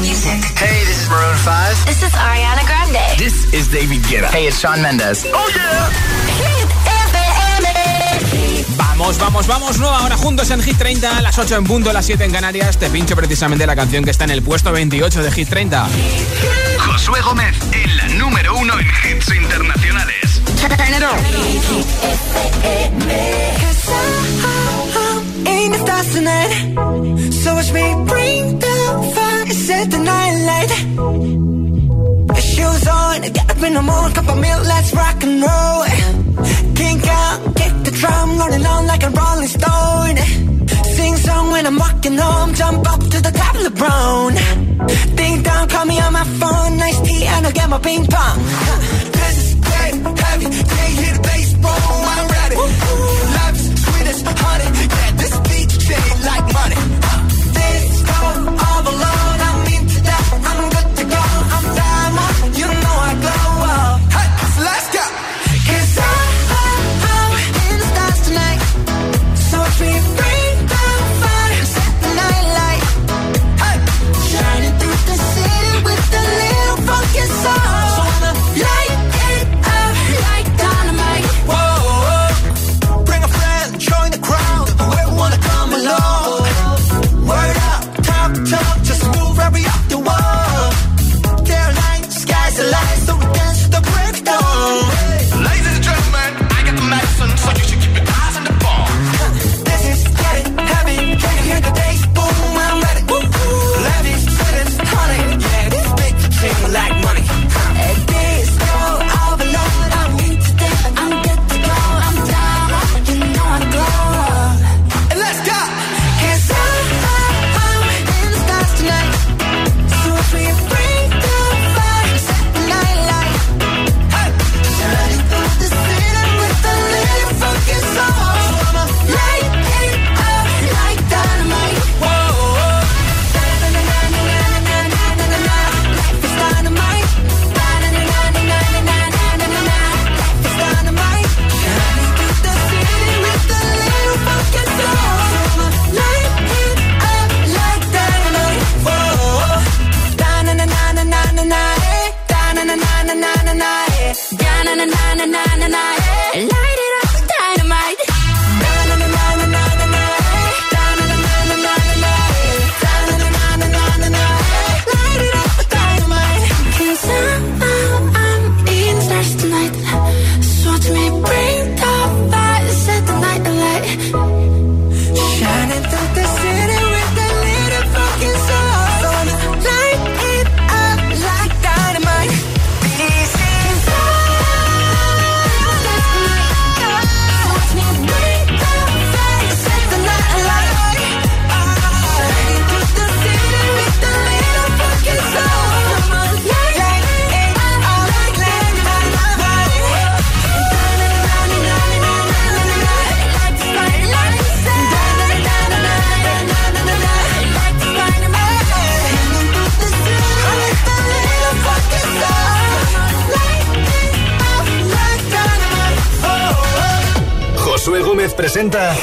music. Hey, this is Maroon 5. This is Ariana Grande. This is David Guetta. Hey, it's Shawn Mendes. Oh yeah. Vamos, vamos, vamos, nueva hora juntos en Hit 30, a las 8 en punto, a las 7 en Canarias. Te pincho precisamente la canción que está en el puesto 28 de Hit 30. Josué Gómez en la número 1 en hits internacionales. Turn it on. in the stars tonight. So watch me bring the fire, set the night light. Shoes on, get up in the morning, cup of milk, let's rock and roll. Kink out, kick the drum, rolling on like a rolling stone. Sing song when I'm walking home, jump up to the top of the brown. Ding dong, call me on my phone, nice tea, and I'll get my ping pong. This is dead heavy, can't hear the bass, boom, I'm ready. Life is sweet as honey, yeah, this beat shade like money.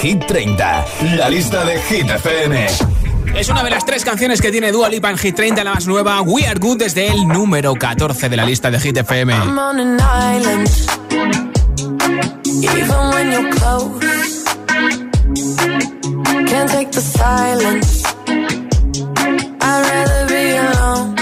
Hit 30, la lista de Hit FM. Es una de las tres canciones que tiene Dua Lipa en Hit 30, la más nueva, We Are Good, desde el número 14 de la lista de Hit FM. I'm on an island. Even when you're close, can't take the silence. I'd rather be alone.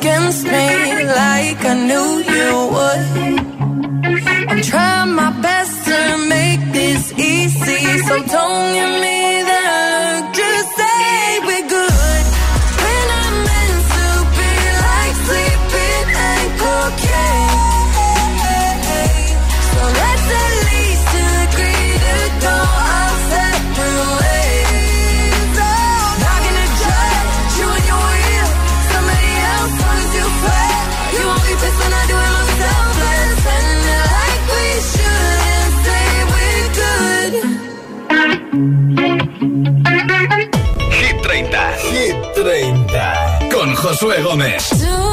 against me like I knew you would. I'm trying my best to make this easy, so don't me. Josué Gómez.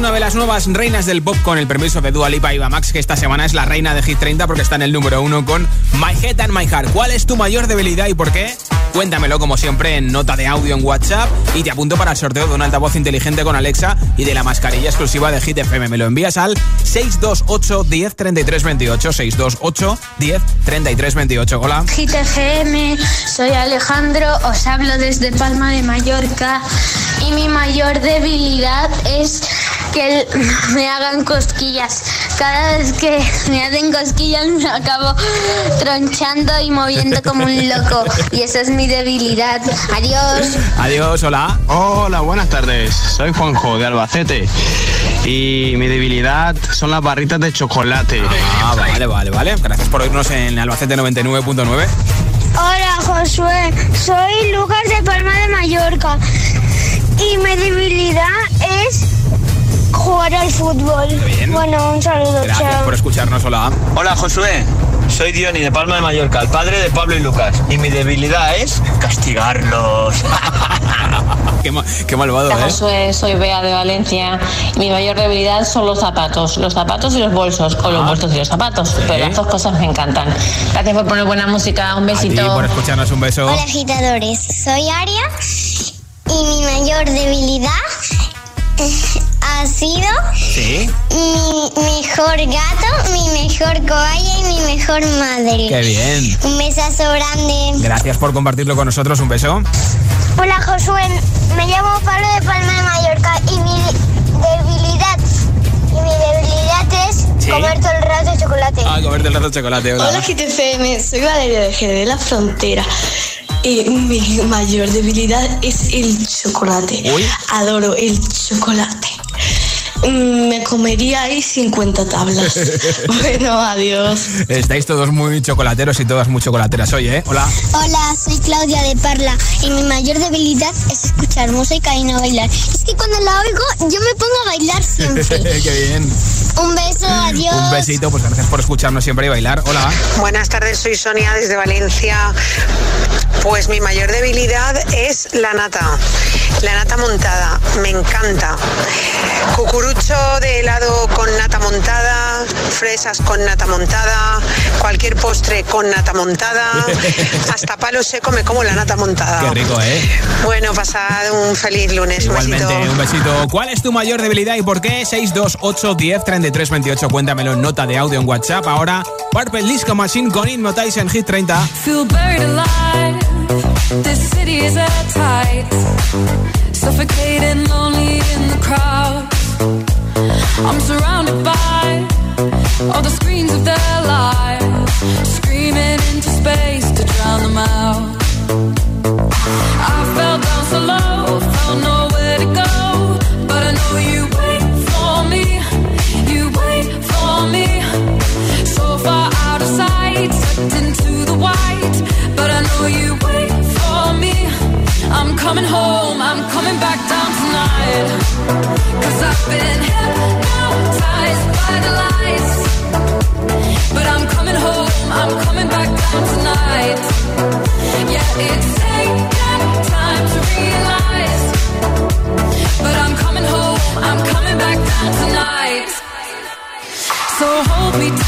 Nuevas reinas del pop con el permiso de Dua Lipa y Max, que esta semana es la reina de Hit 30 porque está en el número uno con My Head and My Heart. ¿Cuál es tu mayor debilidad y por qué? Cuéntamelo como siempre en nota de audio en WhatsApp y te apunto para el sorteo de un altavoz inteligente con Alexa y de la mascarilla exclusiva de Hit FM. Me lo envías al 628 10 33 28 628 10 33 28. Hola. Hit FM, soy Alejandro, os hablo desde Palma de Mallorca y mi mayor debilidad es que me hagan cosquillas. Cada vez que me hacen cosquillas me acabo tronchando y moviendo como un loco. Y esa es mi debilidad. Adiós. Adiós, hola. Hola, buenas tardes. Soy Juanjo de Albacete. Y mi debilidad son las barritas de chocolate. Ah, vale, vale, vale. Gracias por oírnos en Albacete 99.9. Hola Josué, soy Lucas de Palma de Mallorca y mi debilidad es jugar al fútbol. bien. Bueno, un saludo, Gracias chao. por escucharnos, hola. Hola Josué, soy Diony de Palma de Mallorca, el padre de Pablo y Lucas. Y mi debilidad es castigarlos. Qué, ma- qué malvado, Hola, ¿eh? Josué, soy Bea de Valencia. Mi mayor debilidad son los zapatos, los zapatos y los bolsos, o los bolsos y los zapatos, pero las dos cosas me encantan. Gracias por poner buena música, un A ti besito. por escucharnos, un beso. Hola agitadores, soy Aria y mi mayor debilidad ha sido Sí, mi mejor gato, mi mejor cobaya y mi mejor madre. qué bien. Un besazo grande. Gracias por compartirlo con nosotros, un beso. Hola Josué, me llamo Pablo de Palma de Mallorca y mi debilidad y mi debilidad es Sí. comer todo el rato chocolate. Ah, comerte el rato de chocolate, hola. Hola GTFM, soy Valeria de Jerez de la Frontera. Y mi mayor debilidad es el chocolate. Uy. Adoro el chocolate. Mm, Me comería ahí 50 tablas. bueno, adiós. Estáis todos muy chocolateros y todas muy chocolateras hoy, ¿eh? Hola. Hola, soy Claudia de Parla y mi mayor debilidad es escuchar música y no bailar. Es que cuando la oigo yo me pongo a bailar siempre. qué bien. Un beso, adiós. Un besito, pues gracias por escucharnos siempre y bailar. Hola. Buenas tardes, soy Sonia desde Valencia. Pues mi mayor debilidad es la nata, la nata montada, me encanta. Cucurucho de helado con nata montada, fresas con nata montada, cualquier postre con nata montada, hasta palo seco me como la nata montada. Qué rico, ¿eh? Bueno, pasad un feliz lunes, un Igualmente, besito. un besito. ¿Cuál es tu mayor debilidad y por qué? 628 10 33 28. Cuéntamelo en nota de audio en WhatsApp. Ahora, Purple Disco Machine con Hypnotize en Hit 30. Feel buried alive. This city is at tight. Suffocating, lonely in the crowd. I'm surrounded by all the screens of their lives. Screaming into space to drown them out. So hold me tight.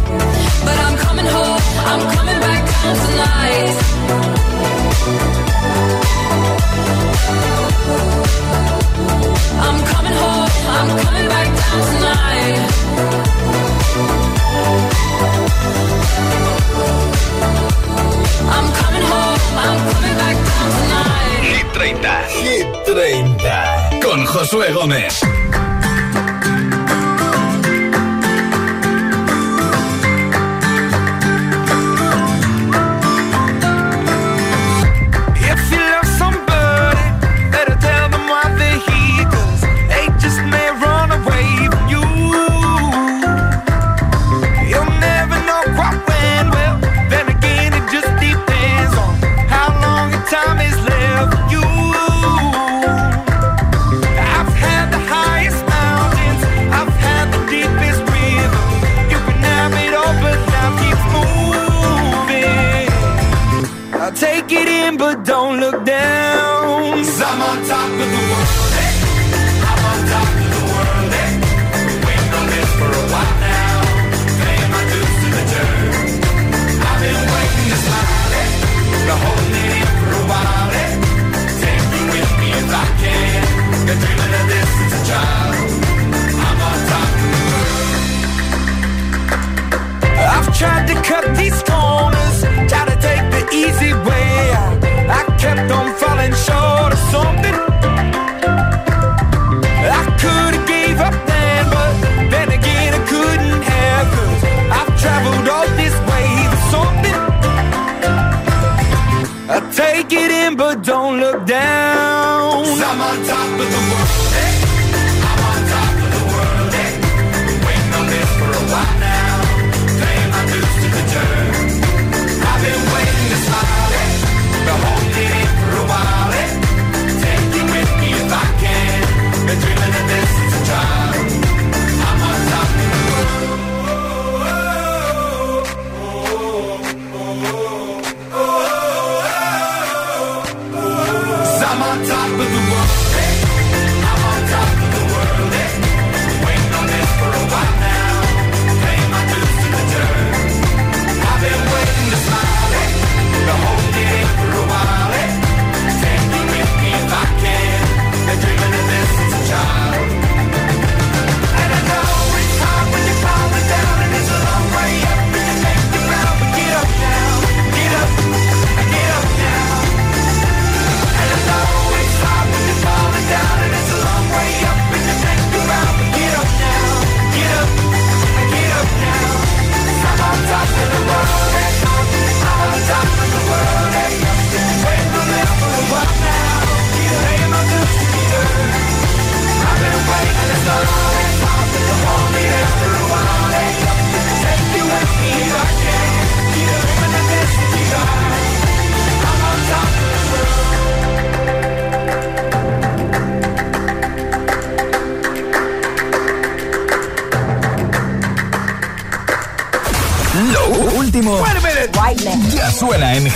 I'm on top of the world. Hey.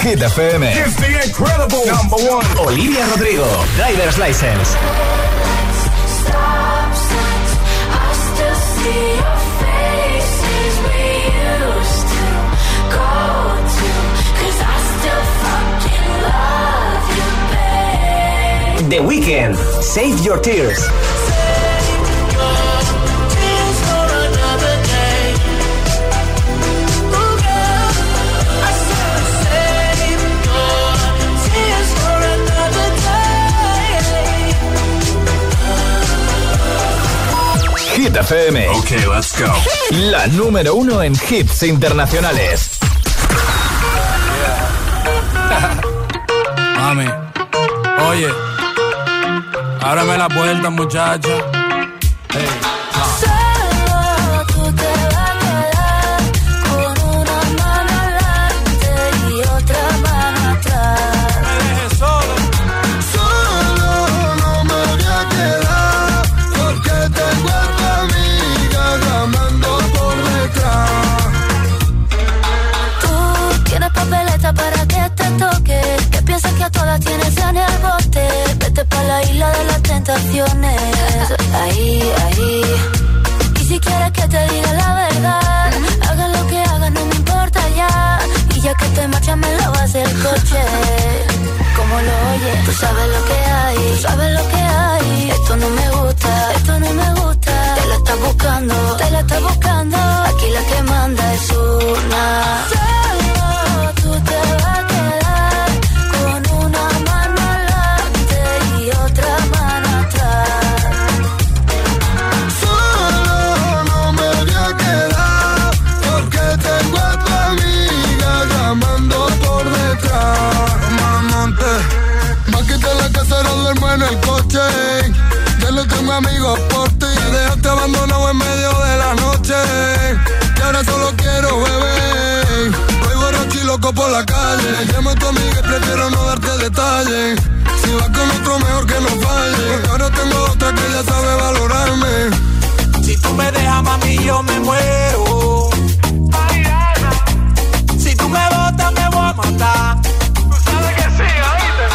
Hit FM. It's the incredible number one. Olivia Rodrigo, Driver's License. The Weekend, Save Your Tears. Hit FM. Ok, let's go. La número uno en hits internacionales. Mami, oye, ábrame la puerta, muchacha. Coche. Como lo oyes, tú sabes lo que hay, tú sabes lo que hay. Esto no me gusta, esto no me gusta. Te la estás buscando, te la estás buscando. Aquí la que manda es una. En el coche. Ya no tengo amigos por ti. Me dejaste abandonado en medio de la noche. Y ahora solo quiero beber. Voy borracho y loco por la calle. Llamo a tu amiga y prefiero no darte detalles. Si vas con otro, mejor que no falle. Porque ahora tengo otra que ya sabe valorarme. Si tú me dejas, mami, yo me muero. Si tú me botas, me voy a matar. Tú sabes que sí, Solo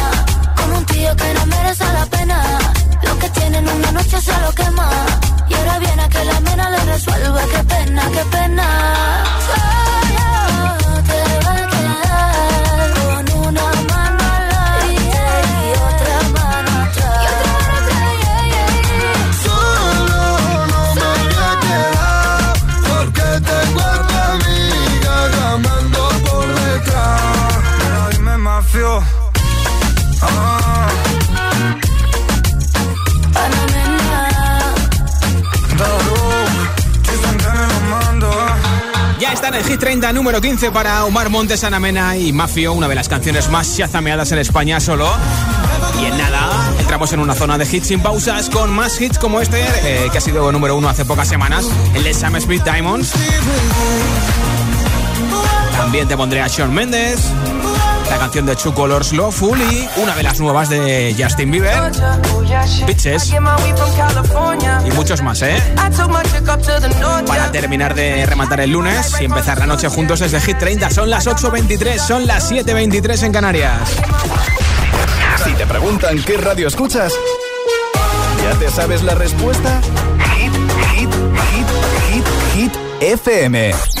que no merece la pena. Lo que tienen una noche se lo quema. Y ahora viene a que la mena le resuelva. Qué pena, qué pena. Solo te va a quedar con una mano mano atrás. Y otra mano atrás. Solo no me voy a quedar porque tengo a tu amiga llamando por detrás. Pero dime mafio. Ah. Están en Hit 30 número 15 para Omar Montes, Ana Mena y Mafio, una de las canciones más chazameadas en España solo. Y en nada, entramos en una zona de hits sin pausas con más hits como este, eh, que ha sido número uno hace pocas semanas, el de Sam Smith Diamonds. También te pondré a Shawn Mendes, la canción de Two Colors Lawful y una de las nuevas de Justin Bieber, Bitches. Y muchos más, ¿eh? Para terminar de rematar el lunes y empezar la noche juntos desde Hit 30. Son las 8.23, son las 7.23 en Canarias. Si te preguntan qué radio escuchas, ¿ya te sabes la respuesta? Hit, hit, hit, hit, hit, FM.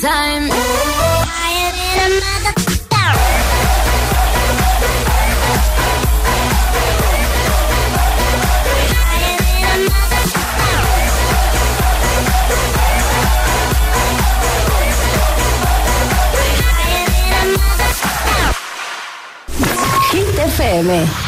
Time. FM.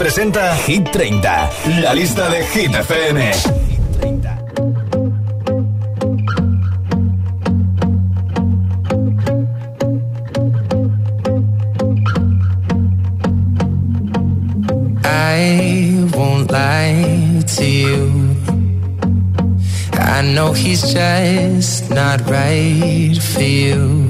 presenta Hit 30, la lista de Hit FM. I won't lie to you. I know he's just not right for you.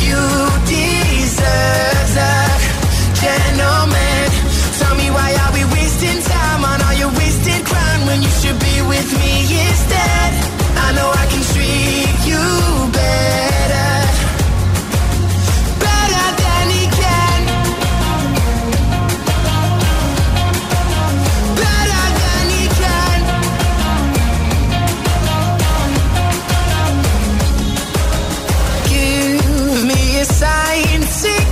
you gentleman. Tell me why are we wasting time on all your wasted crown when you should be with me instead? I know I can treat you better. Better than he can. Better than he can. Give me a sign, take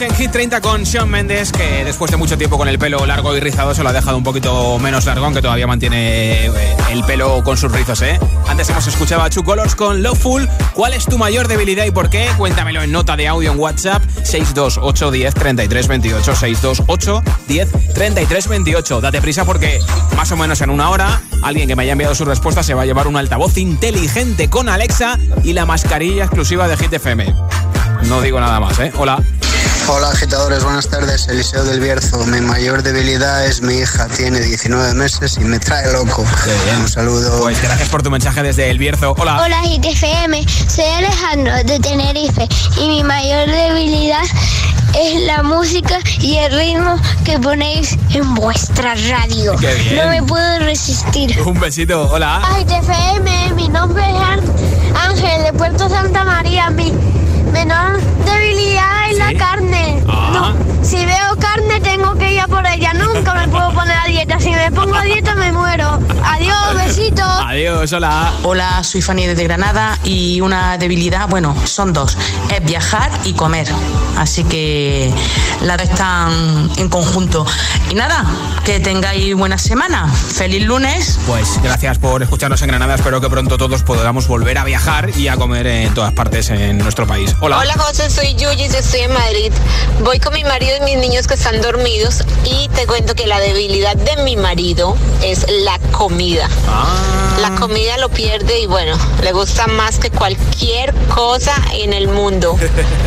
En Hit 30 con Sean Mendes, que después de mucho tiempo con el pelo largo y rizado se lo ha dejado un poquito menos largo, aunque todavía mantiene eh, el pelo con sus rizos, ¿eh? Antes hemos escuchado a Chu Colors con Loveful. ¿Cuál es tu mayor debilidad y por qué? Cuéntamelo en nota de audio en WhatsApp 628 10 33 28 628 10 33 28. Date prisa porque más o menos en una hora alguien que me haya enviado su respuesta se va a llevar un altavoz inteligente con Alexa y la mascarilla exclusiva de Hit FM. No digo nada más, ¿eh? Hola. Hola agitadores, buenas tardes. Eliseo del Bierzo. Mi mayor debilidad es mi hija, tiene 19 meses y me trae loco. Un saludo. Pues gracias por tu mensaje desde El Bierzo. Hola. Hola GTFM, soy Alejandro de Tenerife y mi mayor debilidad es la música y el ritmo que ponéis en vuestra radio. Qué bien. No me puedo resistir. Un besito. Hola. Ay, TFM, mi nombre es Án- Ángel de Puerto Santa María. Mi menor debilidad es la carne. Ah. No, si veo carne tengo que ir a por ella. Nunca me puedo poner a dieta. Si me pongo a dieta me muero. Adiós, besitos. Adiós, hola. Hola, soy Fanny desde Granada y una debilidad, bueno, son dos, es viajar y comer. Así que las dos están en conjunto. Y nada, que tengáis buena semana. Feliz lunes. Pues gracias por escucharnos en Granada. Espero que pronto todos podamos volver a viajar y a comer en todas partes en nuestro país. Hola. Hola José, soy Yuyi, yo estoy en Madrid. Voy con mi marido y mis niños que están dormidos y te cuento que la debilidad de mi marido es la comida. La comida lo pierde y bueno, le gusta más que cualquier cosa en el mundo.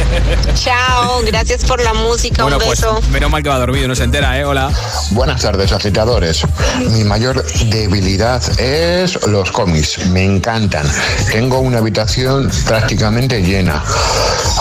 Chao, gracias por la música, Bueno, un pues beso. menos mal que va dormido, no se entera, ¿eh? Hola. Buenas tardes, agitadores. Mi mayor debilidad es los cómics. Me encantan. Tengo una habitación prácticamente llena.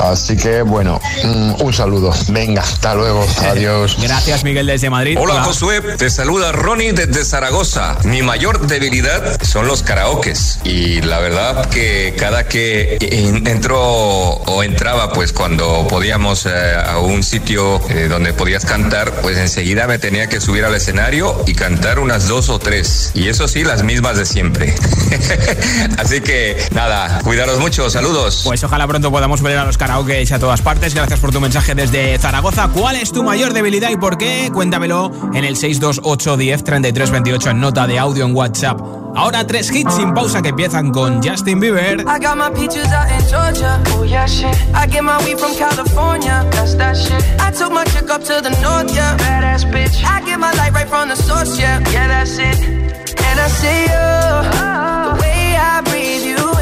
Así que, bueno, mm, un saludo. Venga, hasta luego. Adiós. Gracias, Miguel, desde Madrid. Hola Josué, te saluda Ronnie desde Zaragoza. Mi mayor debilidad son los karaokes y la verdad que cada que en- entro o entraba pues cuando podíamos eh, a un sitio eh, donde podías cantar pues enseguida me tenía que subir al escenario y cantar unas dos o tres y eso sí las mismas de siempre. Así que nada, cuidaros mucho, saludos. Pues ojalá pronto podamos ver a los karaoke a todas partes. Gracias por tu mensaje desde Zaragoza. ¿Cuál es tu mayor debilidad y por qué? Cuéntamelo en el 628 10 33 28 en nota de audio en WhatsApp. Ahora tres hits sin pausa que empiezan con Justin Bieber. I got my peaches out in Georgia. Oh yeah, shit. I get my weed from California. That's that shit. I took my chick up to the north, yeah. Badass bitch. I get my light right from the source, yeah. Yeah, that's it. And I see you. The way I breathe you in. It's the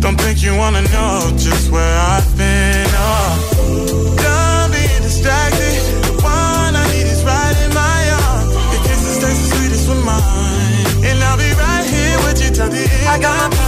Don't think you wanna know just where I've been. Oh, done being distracted. The one I need is right in my arms. Your kisses taste the sweetest with mine, and I'll be right here with you till the end. I got my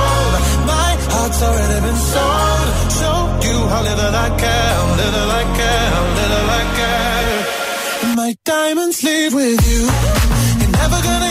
Already been sold. Show you how little I care, little I care, little I care. My diamonds leave with you. You're never gonna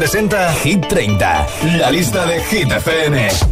presenta Hit 30, la lista de Hit FM.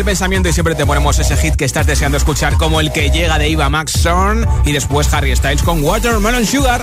el pensamiento y siempre te ponemos ese hit que estás deseando escuchar, como el que llega de Iva Maxson y después Harry Styles con Watermelon Sugar.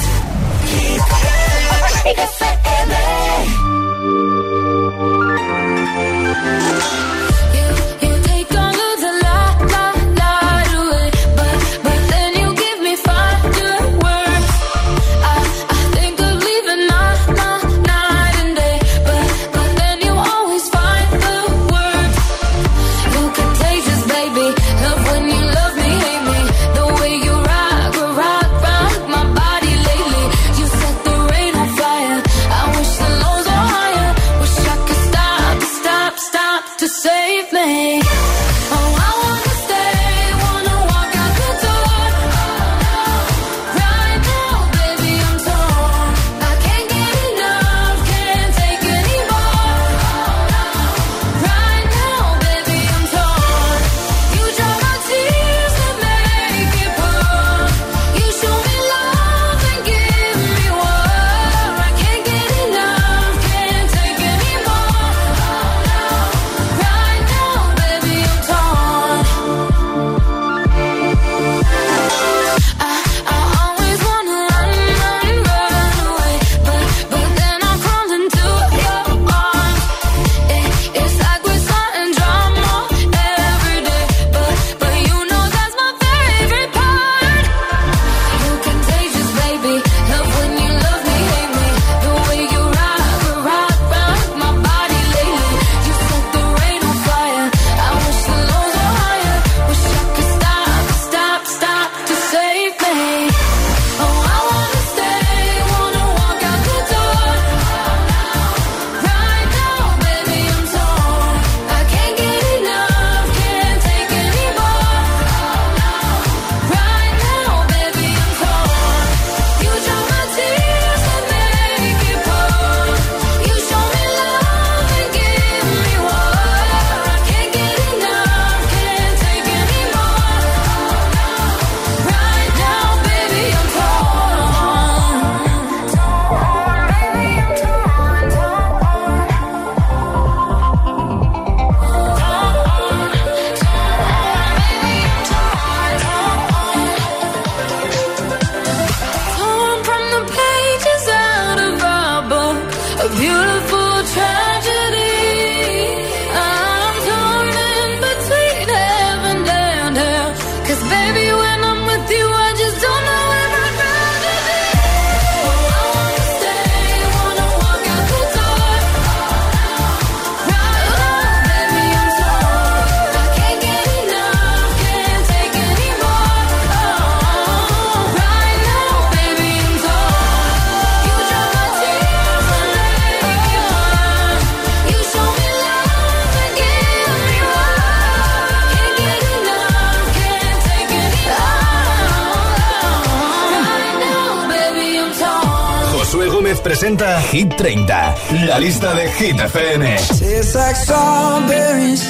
Presenta Hit 30, la lista de Hit FM. Tastes like strawberries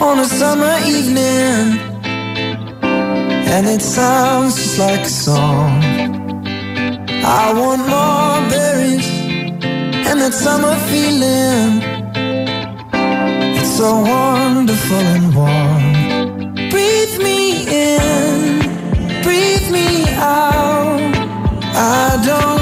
on a summer evening. And it sounds just like a song. I want more berries and that summer feeling. It's so wonderful and warm. Breathe me in, breathe me out. I don't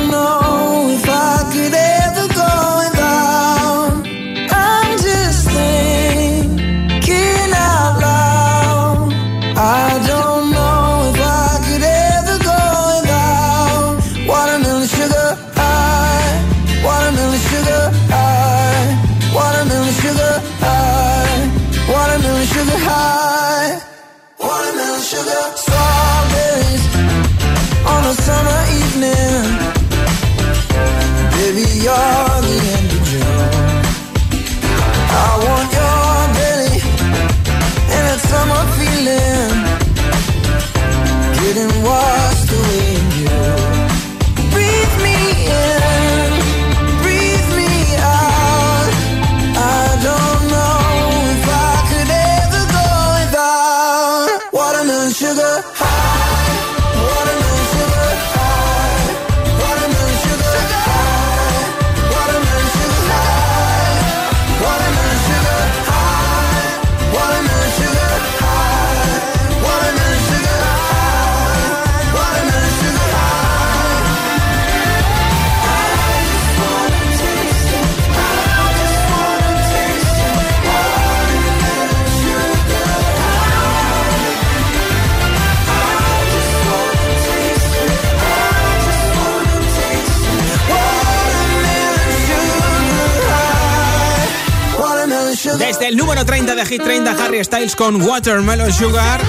de Hit 30, Harry Styles con Watermelon Sugar.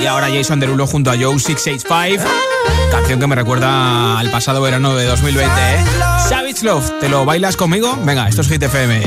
Y ahora Jason Derulo junto a Joe 685. Canción que me recuerda al pasado verano de 2020, ¿eh? Savage Love, ¿te lo bailas conmigo? Venga, esto es Hit FM.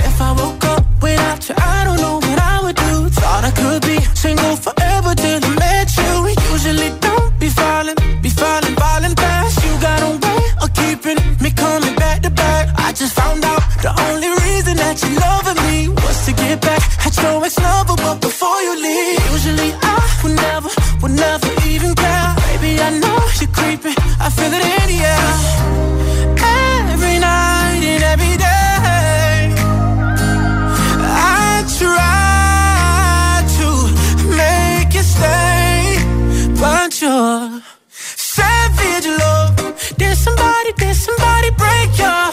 Just found out the only reason that you loving me was to get back ex-lover, but before you leave, usually I would never, would never even care. Baby, I know you're creeping, I feel it in the air. Every night and every day. I try to make you stay, but you're savage love. Did somebody, did somebody break your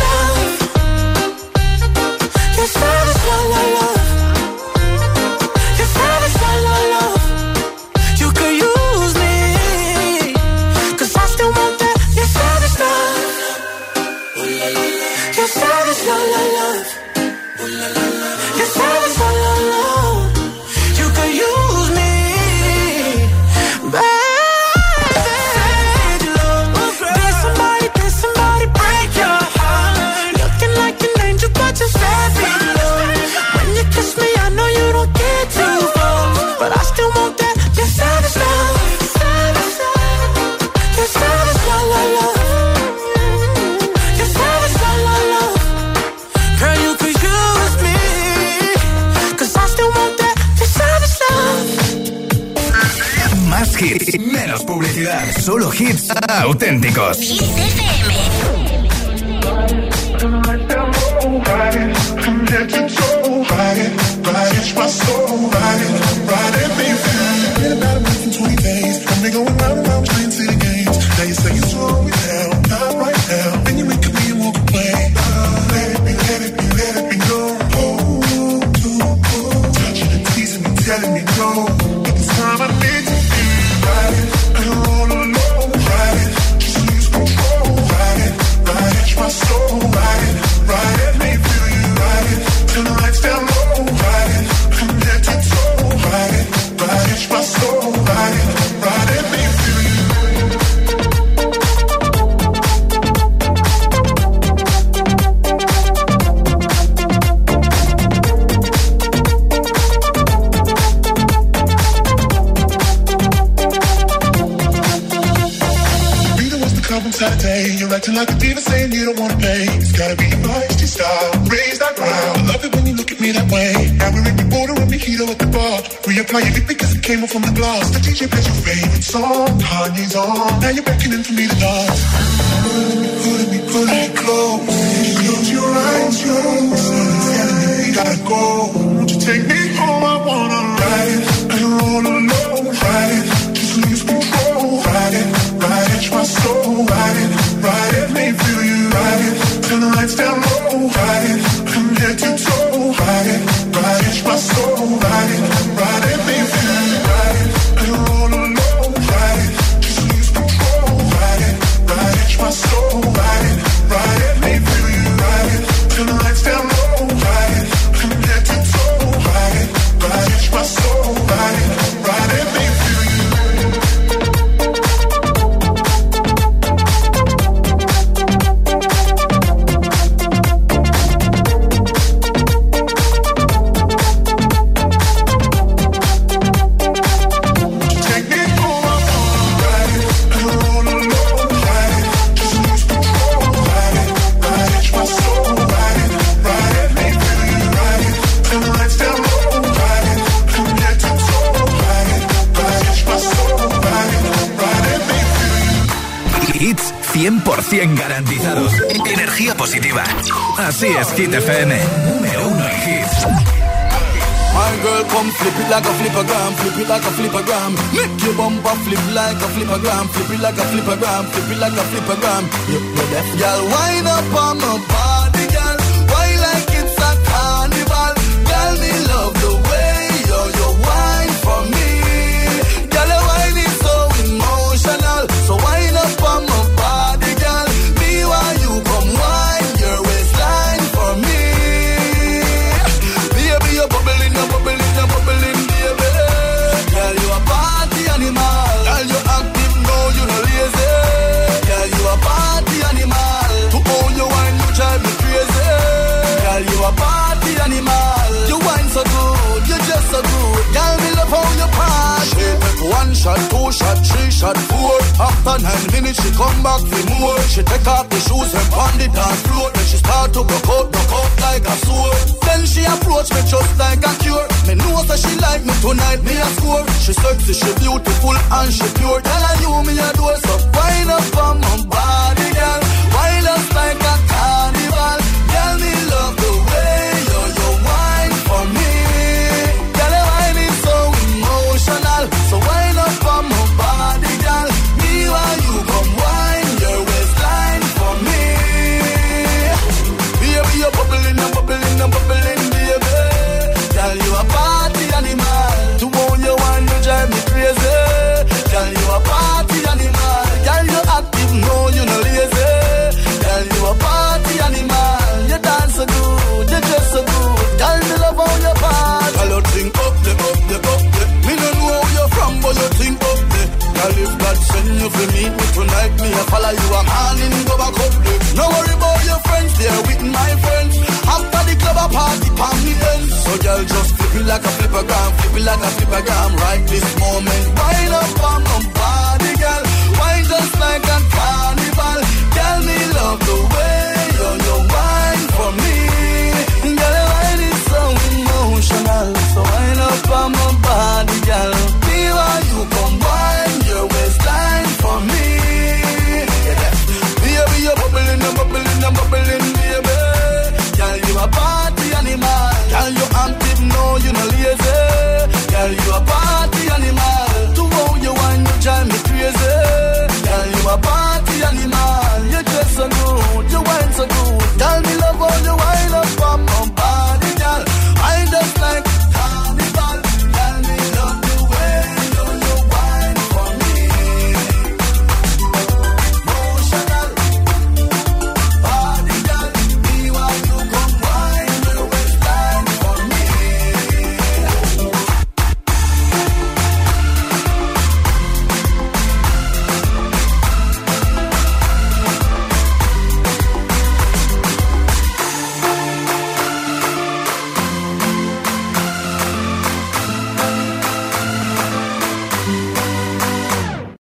Músicos. You play your favorite song? Kanye's on. Now you're beckoning for me. 100% garantizados. Energía positiva. Así es, Hit FM. Número uno en hits. My girl, come flip it like a flippergram, flip it like a flippergram. Make your bumper flip like a flippergram, flip it like a flippergram, flip it like a flippergram. You know that girl, wind up on my body, girl. Why like it's a carnival, girl, me love. shot, two shot, three shot, four. After nine minutes, she come back for more. She take off the shoes and on the dance floor. Then she start to broke out, broke out like a sword. Then she approach me just like a cure. Me know that she like me tonight, me a score. She sexy, she beautiful and she pure. Tell her you me a do so fine up on my body, girl. Wild us like a carnival, girl me love. girl, just flip it like a flipper gram, flip it like a flipper gram. Right this moment, wind up on my body, girl. Wine just like a carnival. Tell me love the way you you wine for me. Girl, wine is so emotional, so wind up on my body. bye.